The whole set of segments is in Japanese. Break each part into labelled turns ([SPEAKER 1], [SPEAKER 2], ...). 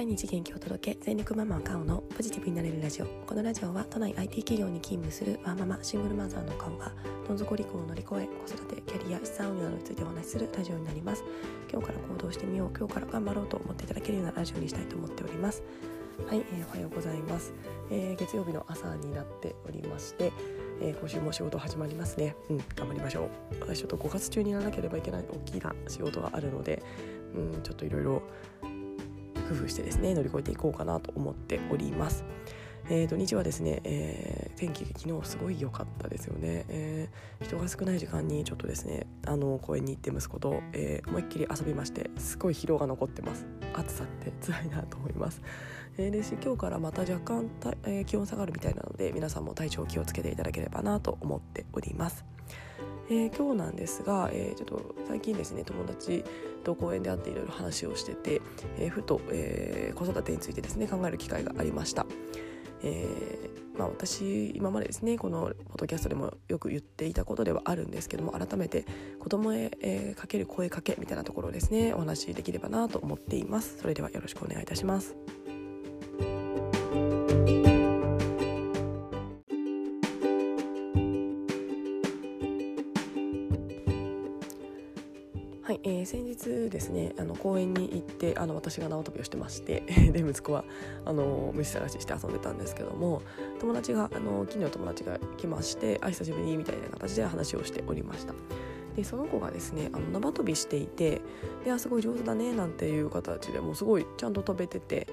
[SPEAKER 1] 毎日元気を届け全力ママカオのポジティブになれるラジオこのラジオは都内 IT 企業に勤務するワーママシングルマザーのカオがどん底離婚を乗り越え子育てキャリア資産運用などについてお話しするラジオになります今日から行動してみよう今日から頑張ろうと思っていただけるようなラジオにしたいと思っておりますはい、えー、おはようございます、えー、月曜日の朝になっておりましてえー、今週も仕事始まりますね。うん、頑張りましょう。私ちょっと5月中にやらなければいけない大きな仕事があるので、うん、ちょっといろいろ工夫してですね乗り越えていこうかなと思っております。えー、土日はですね、えー、天気昨日すごい良かったですよね、えー、人が少ない時間にちょっとですねあの公園に行って息子と、えー、思いっきり遊びましてすごい疲労が残ってます。暑さって辛いなと思います、えー、ですし今日からまた若干たえー、気温下がるみたいなので皆さんも体調気をつけていただければなと思っております。えー、今日なんですが、えー、ちょっと最近ですね友達と公園で会っていろいろ話をしてて、えー、ふと、え子育てについてですね考える機会がありました。えまあ、私今までですねこのポッドキャストでもよく言っていたことではあるんですけども改めて子供へ、えかける声かけみたいなところをですねお話しできればなと思っていますそれではよろしくお願いいたしますえー、先日ですねあの公園に行ってあの私が縄跳びをしてまして で息子はあの虫探しして遊んでたんですけども友達があの近所の友達が来まして「あ久しぶり」みたいな形で話をしておりました。でその子がですねあの縄跳びしていてであすごい上手だねなんていう形でもうすごいちゃんと飛べてて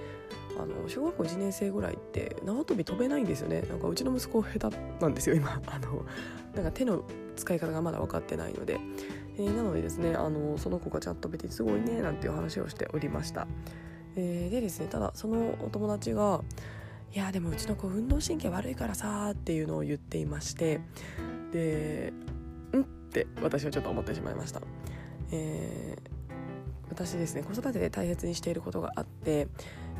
[SPEAKER 1] あの小学校1年生ぐらいって縄跳び飛べないんですよね。なんかうちの息子下手なんですよ今。あのなんか手の使い方がまだ分かってないので。えー、なのでですねあのその子がちゃんとべてすごいねなんていう話をしておりました、えー、でですねただそのお友達が「いやでもうちの子運動神経悪いからさ」っていうのを言っていましてで「ん?」って私はちょっと思ってしまいました、えー、私ですね子育てで大切にしていることがあって、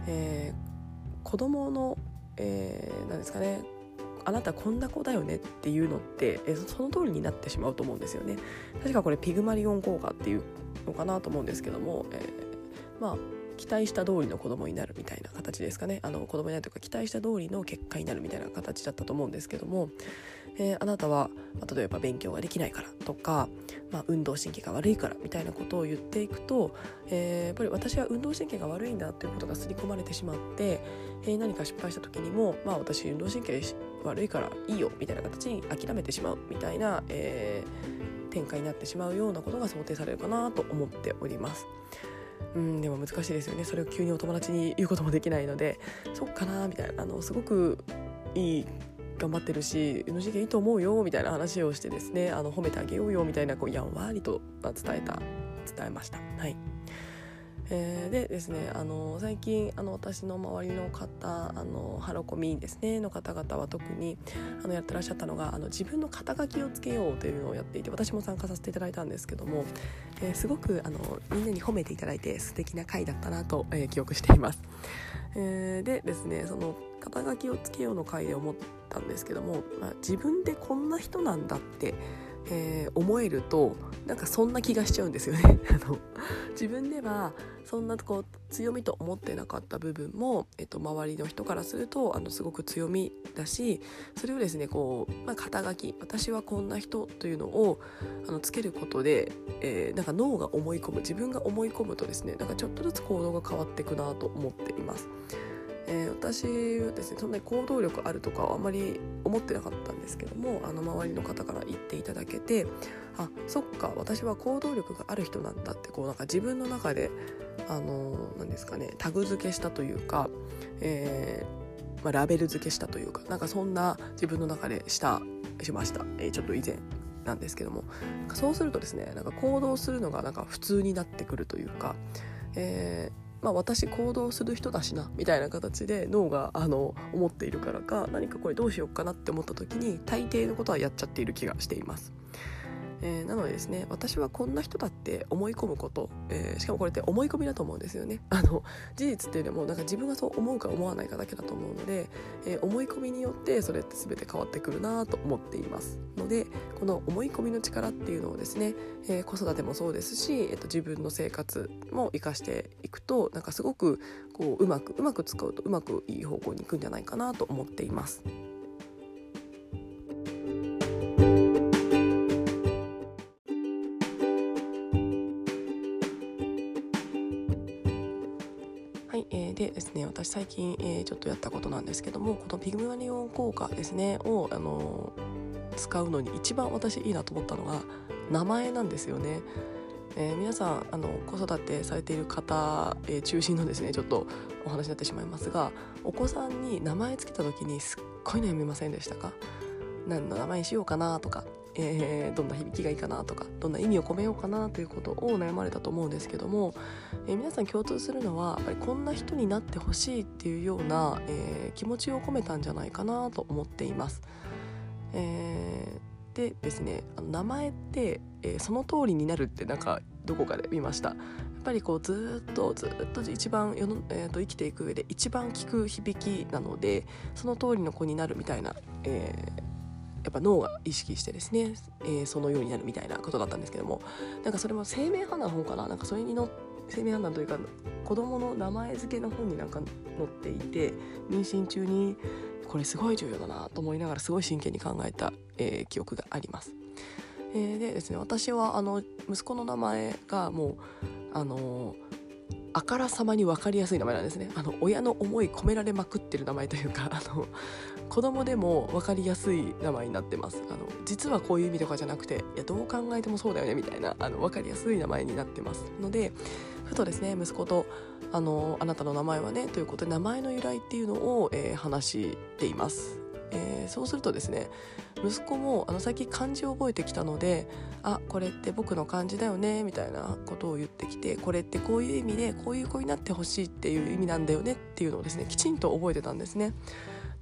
[SPEAKER 1] えー、子供の、えー、なんですかねあなたこんな子だよねっていうのってえその通りになってしまうと思うんですよね。確かこれピグマリオン効果っていうのかなと思うんですけども、えー、まあ期待した通りの子供になるみたいな形ですかね。あの子供になるというか期待した通りの結果になるみたいな形だったと思うんですけども、えー、あなたは、まあ、例えば勉強ができないからとか、まあ、運動神経が悪いからみたいなことを言っていくと、えー、やっぱり私は運動神経が悪いんだということが刷り込まれてしまって、えー、何か失敗した時にも、まあ、私運動神経悪いからいいよみたいな形に諦めてしまうみたいな、えー、展開になってしまうようなことが想定されるかなと思っております。うんでも難しいですよねそれを急にお友達に言うこともできないのでそっかなみたいなあのすごくいい頑張ってるし NGK いいと思うよみたいな話をしてですねあの褒めてあげようよみたいなこうやんわりと伝えた伝えました。はいえー、でですねあの最近あの私の周りの方あのハロコミですねの方々は特にあのやってらっしゃったのがあの自分の肩書きをつけようというのをやっていて私も参加させていただいたんですけども、えー、すごくあのみんなに褒めていただいて素敵な回だったなと、えー、記憶しています。えー、でですねその肩書きをつけようの回で思ったんですけども、まあ、自分でこんな人なんだってえー、思えるとなんかそんな気がしちゃうんですよね あの自分ではそんなこう強みと思ってなかった部分も、えっと、周りの人からするとあのすごく強みだしそれをですねこう、まあ、肩書き私はこんな人というのをあのつけることで、えー、なんか脳が思い込む自分が思い込むとですねなんかちょっとずつ行動が変わっていくなと思っています。えー、私はですねそんなに行動力あるとかはあまり思ってなかったんですけどもあの周りの方から言っていただけてあそっか私は行動力がある人なんだってこうなんか自分の中であの何ですかねタグ付けしたというか、えーまあ、ラベル付けしたというかなんかそんな自分の中でしたしました、えー、ちょっと以前なんですけども。そうするとですねなんか行動するのがなんか普通になってくるというか、えーまあ、私行動する人だしなみたいな形で脳があの思っているからか何かこれどうしようかなって思った時に大抵のことはやっちゃっている気がしています。えー、なのでですね私はこんな人だって思い込むこと、えー、しかもこれって思い込みだと思うんですよね あの事実っていうよりもなんか自分がそう思うか思わないかだけだと思うので、えー、思い込みによってそれって全て変わってくるなと思っていますのでこの思い込みの力っていうのをですね、え子育てもそうですし、えー、と自分の生活も生かしていくとなんかすごくこううまくうまく使うとうまくいい方向に行くんじゃないかなと思っています。私最近、えー、ちょっとやったことなんですけどもこのピグマリオン効果ですねを、あの使うのに一番私いいなと思ったのが名前なんですよね。えー、皆さんあの子育てされている方、えー、中心のですねちょっとお話になってしまいますがお子さんに名前つけた時にすっごい悩みませんでしたか？何の名前にしようかなとかえー、どんな響きがいいかなとかどんな意味を込めようかなということを悩まれたと思うんですけども、えー、皆さん共通するのはやっぱりこんな人になってほしいっていうような、えー、気持ちを込めたんじゃないかなと思っています。え、でですねあの名前って、えその通りになるってなんかどこかで見ました。やっぱりこうずっとずっと一番世の、えー、と生きていく上で一番聞く響きなのでその通りの子になるみたいな、えー、やっぱ脳が意識してですね、えー、そのようになるみたいなことだったんですけどもなんかそれも生命判断の本かな？なんかそれにの生命判断というか子供の名前付けの本になんか載っていて妊娠中にこれすごい重要だなと思いながらすごい真剣に考えた、えー、記憶があります。えー、でですね私はあの息子の名前がもうあのあからさまに分かりやすい名前なんですね。あの親の思い込められまくってる名前というかあの子供でも分かりやすい名前になってます。あの実はこういう意味とかじゃなくていやどう考えてもそうだよねみたいなあの分かりやすい名前になってます。のでふとですね息子とあのあなたの名前はねということで名前の由来っていうのを、えー、話しています、えー、そうするとですね息子もあの最近漢字を覚えてきたのであこれって僕の漢字だよねみたいなことを言ってきてこれってこういう意味でこういう子になってほしいっていう意味なんだよねっていうのをですねきちんと覚えてたんですね。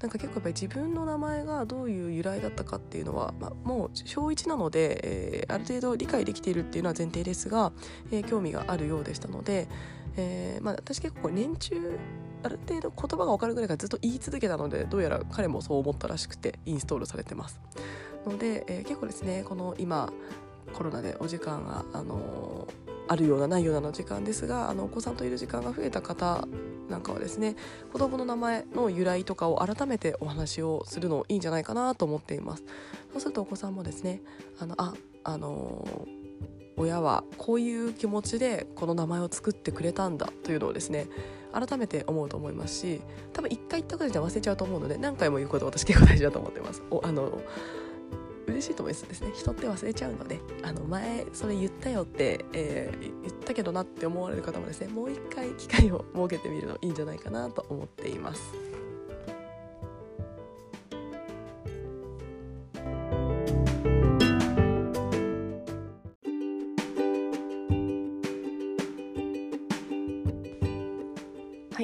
[SPEAKER 1] なんか結構やっぱり自分の名前がどういう由来だったかっていうのは、まあ、もう小1なので、えー、ある程度理解できているっていうのは前提ですが、えー、興味があるようでしたので、えーまあ、私結構年中ある程度言葉が分かるぐらいからずっと言い続けたのでどうやら彼もそう思ったらしくてインストールされてます。ので、えー、結構ですねこの今コロナでお時間が、あのー、あるようなないようなの時間ですがあのお子さんといる時間が増えた方なんかはですね子供の名前の由来とかを改めてお話をするのいいんじゃないかなと思っていますそうするとお子さんもですねあのああのー親はこういう気持ちでこの名前を作ってくれたんだというのをですね改めて思うと思いますし多分一回言ったことじゃ忘れちゃうと思うので何回も言うこと私結構大事だと思ってます。おあの嬉しいと思いますですね人って忘れちゃうのであの前それ言ったよって、えー、言ったけどなって思われる方もですねもう一回機会を設けてみるのいいんじゃないかなと思っています。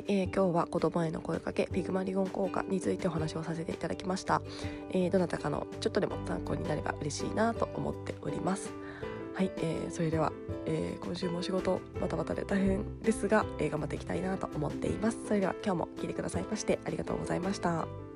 [SPEAKER 1] えー、今日は子供への声かけピグマリオン効果についてお話をさせていただきました、えー、どなたかのちょっとでも参考になれば嬉しいなと思っております。はい、えー、それでは、えー、今週も仕事バタバタで大変ですが、えー、頑張っていきたいなと思っています。それでは今日も聞いてくださいましてありがとうございました。